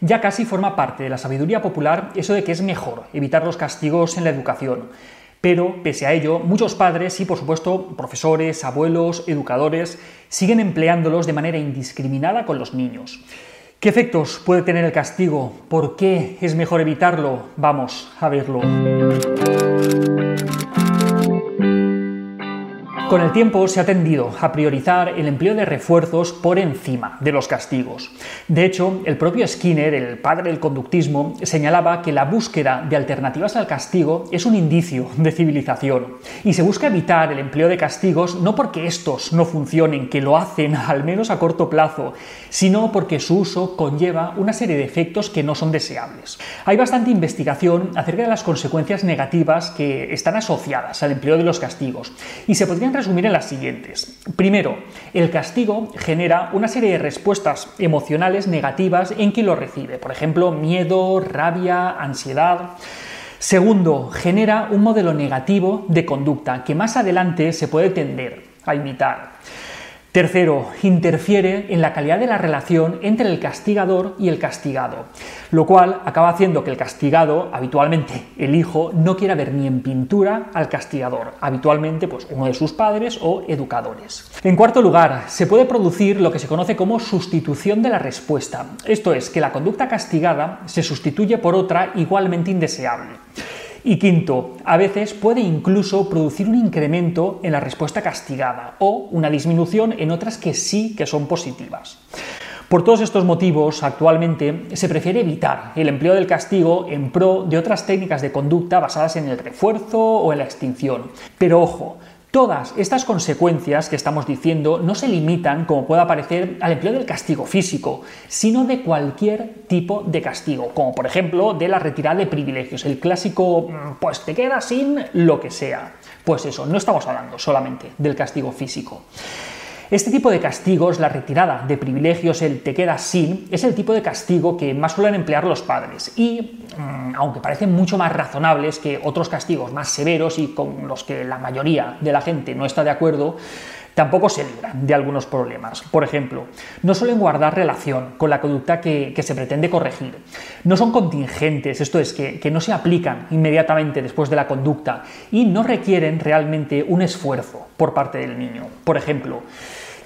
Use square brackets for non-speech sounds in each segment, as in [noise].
Ya casi forma parte de la sabiduría popular eso de que es mejor evitar los castigos en la educación. Pero, pese a ello, muchos padres y, por supuesto, profesores, abuelos, educadores, siguen empleándolos de manera indiscriminada con los niños. ¿Qué efectos puede tener el castigo? ¿Por qué es mejor evitarlo? Vamos a verlo. Con el tiempo se ha tendido a priorizar el empleo de refuerzos por encima de los castigos. De hecho, el propio Skinner, el padre del conductismo, señalaba que la búsqueda de alternativas al castigo es un indicio de civilización y se busca evitar el empleo de castigos no porque estos no funcionen, que lo hacen [laughs] al menos a corto plazo, sino porque su uso conlleva una serie de efectos que no son deseables. Hay bastante investigación acerca de las consecuencias negativas que están asociadas al empleo de los castigos y se podrían resumir en las siguientes. Primero, el castigo genera una serie de respuestas emocionales negativas en quien lo recibe, por ejemplo, miedo, rabia, ansiedad. Segundo, genera un modelo negativo de conducta que más adelante se puede tender a imitar. Tercero, interfiere en la calidad de la relación entre el castigador y el castigado, lo cual acaba haciendo que el castigado, habitualmente el hijo, no quiera ver ni en pintura al castigador, habitualmente pues uno de sus padres o educadores. En cuarto lugar, se puede producir lo que se conoce como sustitución de la respuesta, esto es, que la conducta castigada se sustituye por otra igualmente indeseable. Y quinto, a veces puede incluso producir un incremento en la respuesta castigada o una disminución en otras que sí que son positivas. Por todos estos motivos, actualmente se prefiere evitar el empleo del castigo en pro de otras técnicas de conducta basadas en el refuerzo o en la extinción. Pero ojo, Todas estas consecuencias que estamos diciendo no se limitan, como pueda parecer, al empleo del castigo físico, sino de cualquier tipo de castigo, como por ejemplo de la retirada de privilegios, el clásico, mm, pues te quedas sin lo que sea. Pues eso, no estamos hablando solamente del castigo físico. Este tipo de castigos, la retirada de privilegios, el te quedas sin, es el tipo de castigo que más suelen emplear los padres y, aunque parecen mucho más razonables que otros castigos más severos y con los que la mayoría de la gente no está de acuerdo, tampoco se libran de algunos problemas. Por ejemplo, no suelen guardar relación con la conducta que, se pretende corregir. No son contingentes, esto es, que, que no se aplican inmediatamente después de la conducta y no requieren realmente un esfuerzo por parte del niño. Por ejemplo,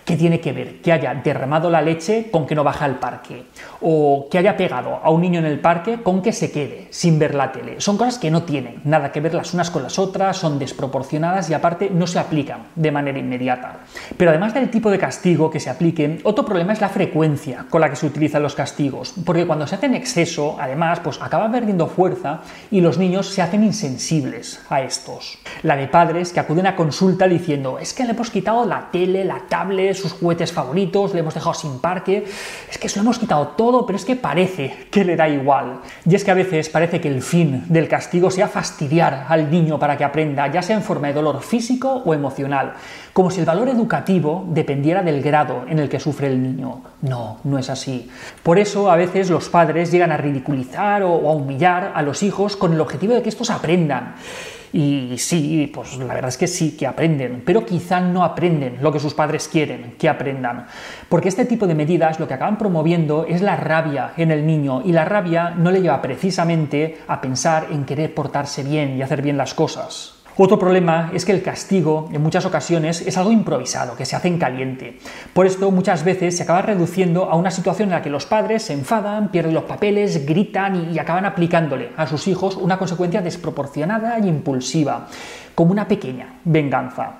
¿Qué tiene que ver? Que haya derramado la leche con que no baja al parque. O que haya pegado a un niño en el parque con que se quede sin ver la tele. Son cosas que no tienen nada que ver las unas con las otras, son desproporcionadas y aparte no se aplican de manera inmediata. Pero además del tipo de castigo que se apliquen, otro problema es la frecuencia con la que se utilizan los castigos. Porque cuando se hace en exceso, además, pues acaba perdiendo fuerza y los niños se hacen insensibles a estos. La de padres que acuden a consulta diciendo, es que le hemos quitado la tele, la tablet, sus juguetes favoritos, le hemos dejado sin parque, es que se lo hemos quitado todo, pero es que parece que le da igual. Y es que a veces parece que el fin del castigo sea fastidiar al niño para que aprenda, ya sea en forma de dolor físico o emocional, como si el valor educativo dependiera del grado en el que sufre el niño. No, no es así. Por eso a veces los padres llegan a ridiculizar o a humillar a los hijos con el objetivo de que estos aprendan. Y sí, pues la verdad es que sí, que aprenden, pero quizá no aprenden lo que sus padres quieren que aprendan. Porque este tipo de medidas lo que acaban promoviendo es la rabia en el niño y la rabia no le lleva precisamente a pensar en querer portarse bien y hacer bien las cosas. Otro problema es que el castigo en muchas ocasiones es algo improvisado, que se hace en caliente. Por esto muchas veces se acaba reduciendo a una situación en la que los padres se enfadan, pierden los papeles, gritan y, acaban aplicándole a sus hijos una consecuencia desproporcionada y impulsiva, como una pequeña venganza.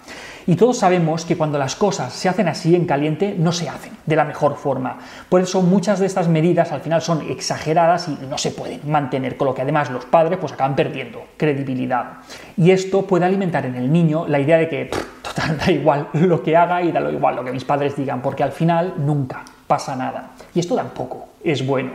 Y todos sabemos que cuando las cosas se hacen así en caliente, no se hacen de la mejor forma. Por eso muchas de estas medidas al final son exageradas y no se pueden mantener, con lo que además los padres pues acaban perdiendo credibilidad. Y esto puede alimentar en el niño la idea de que total [laughs] da igual lo que haga y da igual lo que mis padres digan, porque al final nunca pasa nada. Y esto tampoco es bueno.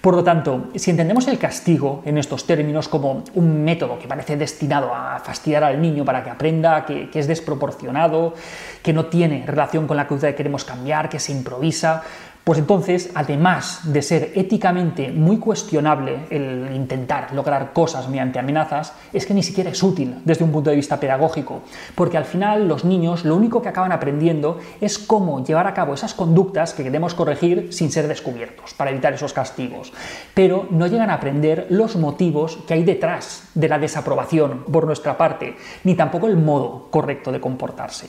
Por lo tanto, si entendemos el castigo en estos términos como un método que parece destinado a fastidiar al niño para que aprenda, que, es desproporcionado, que no tiene relación con la conducta que queremos cambiar, que se improvisa, Pues entonces, además de ser éticamente muy cuestionable el intentar lograr cosas mediante amenazas, es que ni siquiera es útil desde un punto de vista pedagógico, porque al final los niños lo único que acaban aprendiendo es cómo llevar a cabo esas conductas que queremos corregir sin ser descubiertos, para evitar esos castigos. Pero no llegan a aprender los motivos que hay detrás de la desaprobación por nuestra parte, ni tampoco el modo correcto de comportarse.